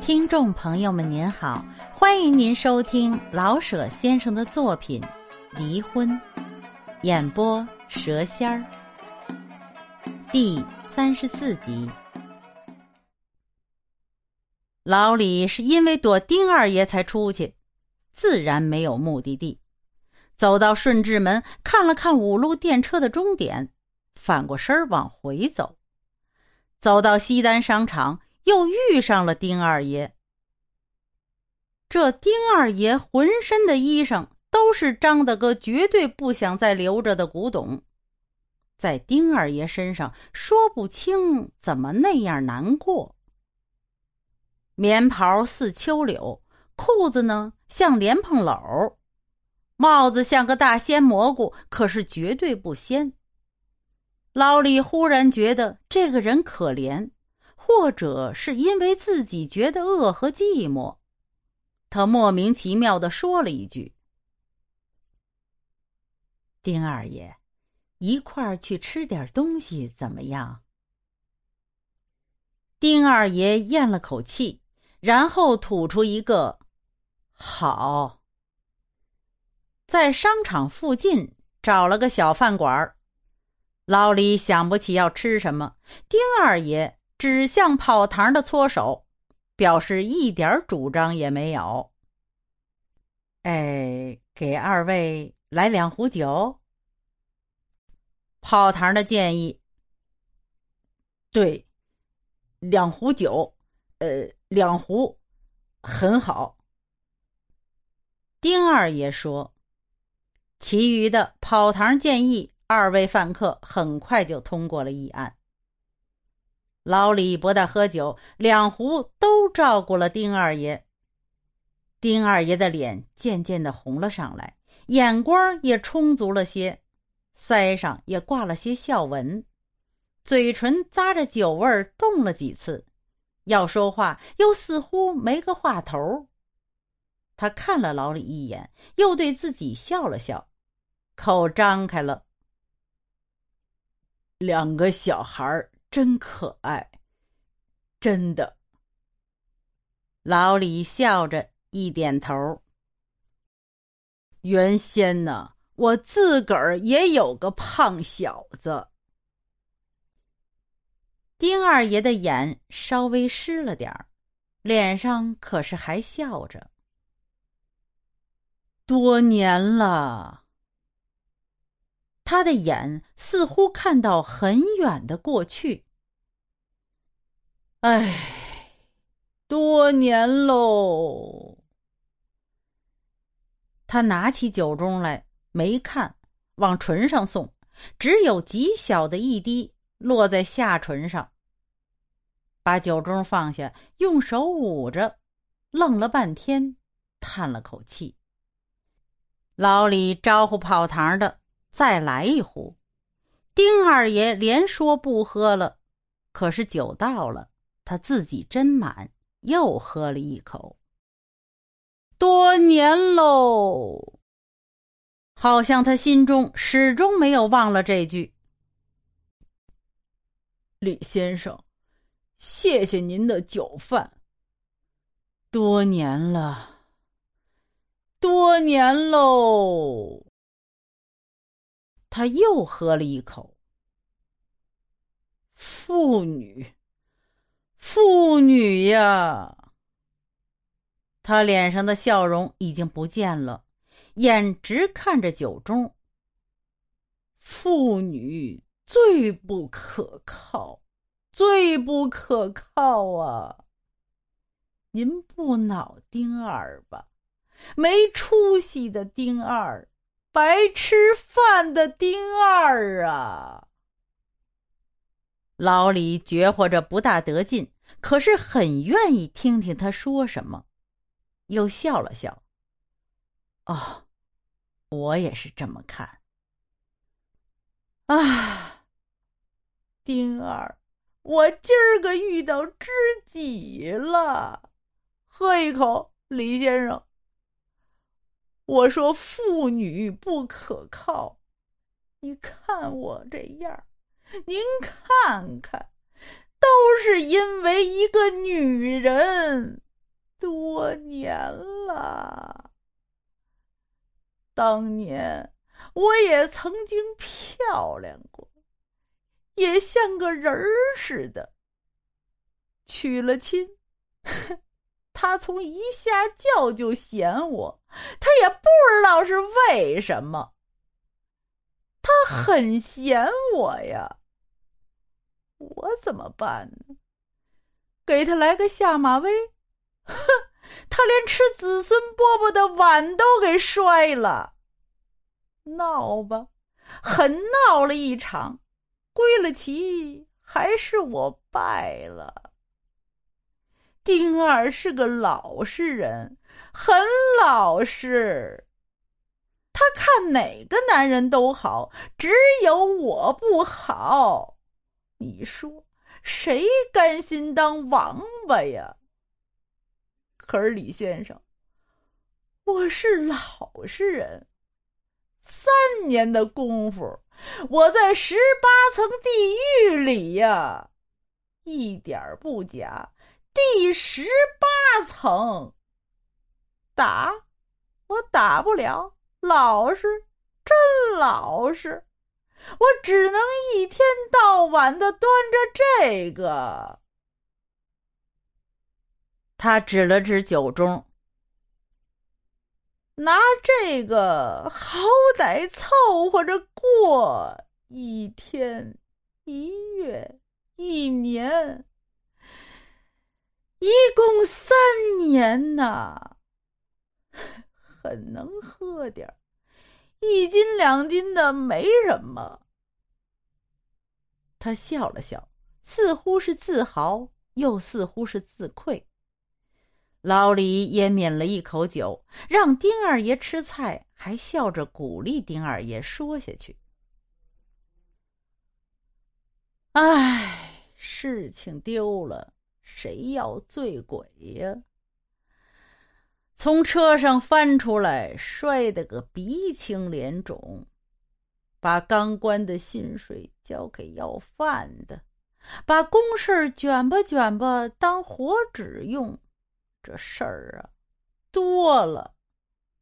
听众朋友们，您好，欢迎您收听老舍先生的作品《离婚》，演播蛇仙儿，第三十四集。老李是因为躲丁二爷才出去，自然没有目的地。走到顺治门，看了看五路电车的终点，反过身往回走。走到西单商场。又遇上了丁二爷。这丁二爷浑身的衣裳都是张大哥绝对不想再留着的古董，在丁二爷身上说不清怎么那样难过。棉袍似秋柳，裤子呢像莲蓬篓，帽子像个大鲜蘑菇，可是绝对不鲜。老李忽然觉得这个人可怜。或者是因为自己觉得饿和寂寞，他莫名其妙的说了一句：“丁二爷，一块儿去吃点东西怎么样？”丁二爷咽了口气，然后吐出一个“好”。在商场附近找了个小饭馆老李想不起要吃什么，丁二爷。指向跑堂的搓手，表示一点主张也没有。哎，给二位来两壶酒。跑堂的建议。对，两壶酒，呃，两壶，很好。丁二爷说，其余的跑堂建议，二位饭客很快就通过了议案。老李不大喝酒，两壶都照顾了丁二爷。丁二爷的脸渐渐的红了上来，眼光也充足了些，腮上也挂了些笑纹，嘴唇咂着酒味儿动了几次，要说话又似乎没个话头。他看了老李一眼，又对自己笑了笑，口张开了。两个小孩儿。真可爱，真的。老李笑着一点头。原先呢，我自个儿也有个胖小子。丁二爷的眼稍微湿了点儿，脸上可是还笑着。多年了。他的眼似乎看到很远的过去。唉，多年喽。他拿起酒盅来，没看，往唇上送，只有极小的一滴落在下唇上。把酒盅放下，用手捂着，愣了半天，叹了口气。老李招呼跑堂的。再来一壶，丁二爷连说不喝了，可是酒到了，他自己斟满，又喝了一口。多年喽，好像他心中始终没有忘了这句。李先生，谢谢您的酒饭。多年了，多年喽。他又喝了一口。妇女，妇女呀！他脸上的笑容已经不见了，眼直看着酒盅。妇女最不可靠，最不可靠啊！您不恼丁二吧？没出息的丁二！白吃饭的丁二啊！老李觉活着不大得劲，可是很愿意听听他说什么，又笑了笑。哦，我也是这么看。啊，丁二，我今儿个遇到知己了，喝一口，李先生。我说妇女不可靠，你看我这样，您看看，都是因为一个女人，多年了。当年我也曾经漂亮过，也像个人儿似的。娶了亲，哼他从一下轿就嫌我，他也不知道是为什么。他很嫌我呀，我怎么办呢？给他来个下马威，哼，他连吃子孙饽饽的碗都给摔了。闹吧，狠闹了一场，归了齐，还是我败了。丁二是个老实人，很老实。他看哪个男人都好，只有我不好。你说谁甘心当王八呀？可是李先生，我是老实人。三年的功夫，我在十八层地狱里呀，一点不假。第十八层，打我打不了。老实，真老实，我只能一天到晚的端着这个。他指了指酒盅，拿这个好歹凑合着过一天、一月、一年，一共三年呐。很能喝点一斤两斤的没什么。他笑了笑，似乎是自豪，又似乎是自愧。老李也抿了一口酒，让丁二爷吃菜，还笑着鼓励丁二爷说下去。唉，事情丢了，谁要醉鬼呀？从车上翻出来，摔得个鼻青脸肿，把刚关的薪水交给要饭的，把公事卷吧卷吧当火纸用，这事儿啊，多了，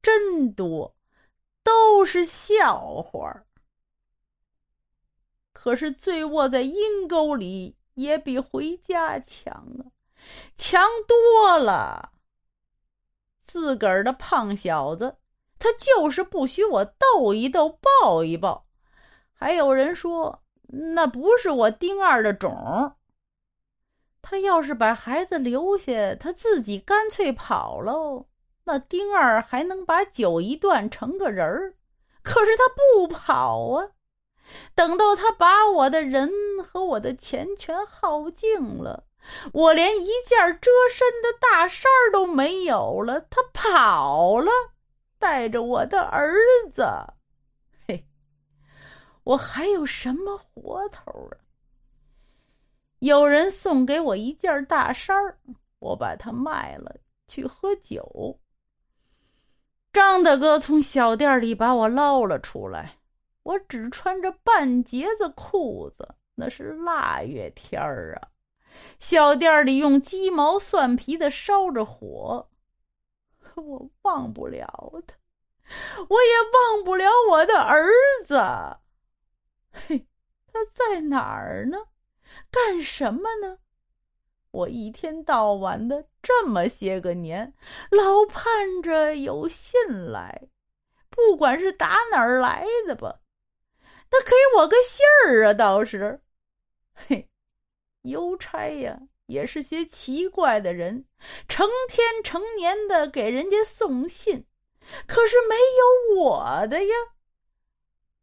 真多，都是笑话。可是醉卧在阴沟里也比回家强啊，强多了。自个儿的胖小子，他就是不许我逗一逗、抱一抱。还有人说那不是我丁二的种。他要是把孩子留下，他自己干脆跑喽，那丁二还能把酒一断成个人儿。可是他不跑啊，等到他把我的人和我的钱全耗尽了。我连一件遮身的大衫都没有了，他跑了，带着我的儿子。嘿，我还有什么活头啊？有人送给我一件大衫我把它卖了去喝酒。张大哥从小店里把我捞了出来，我只穿着半截子裤子，那是腊月天儿啊。小店里用鸡毛蒜皮的烧着火，我忘不了他，我也忘不了我的儿子。嘿，他在哪儿呢？干什么呢？我一天到晚的这么些个年，老盼着有信来，不管是打哪儿来的吧，他给我个信儿啊，倒是，嘿。邮差呀，也是些奇怪的人，成天成年的给人家送信，可是没有我的呀，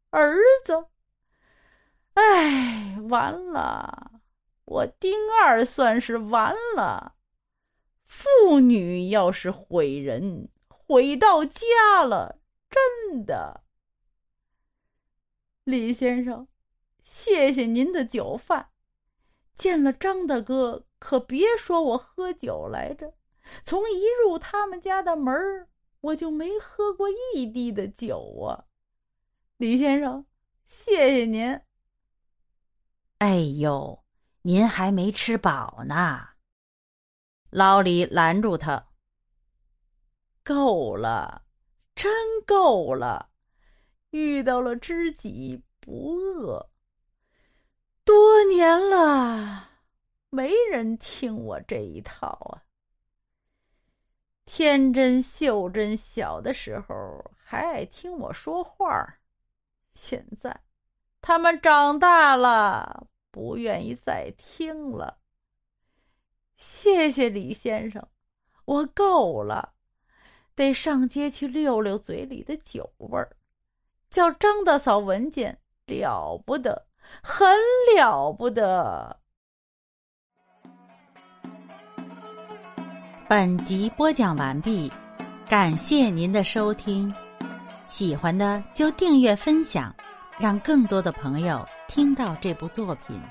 儿子。哎，完了，我丁二算是完了。妇女要是毁人，毁到家了，真的。李先生，谢谢您的酒饭。见了张大哥，可别说我喝酒来着。从一入他们家的门我就没喝过一滴的酒啊。李先生，谢谢您。哎呦，您还没吃饱呢。老李拦住他：“够了，真够了！遇到了知己不饿。多年了，没人听我这一套啊。天真秀珍小的时候还爱听我说话，现在他们长大了。”不愿意再听了。谢谢李先生，我够了，得上街去溜溜嘴里的酒味儿，叫张大嫂闻见了不得，很了不得。本集播讲完毕，感谢您的收听，喜欢的就订阅分享。让更多的朋友听到这部作品。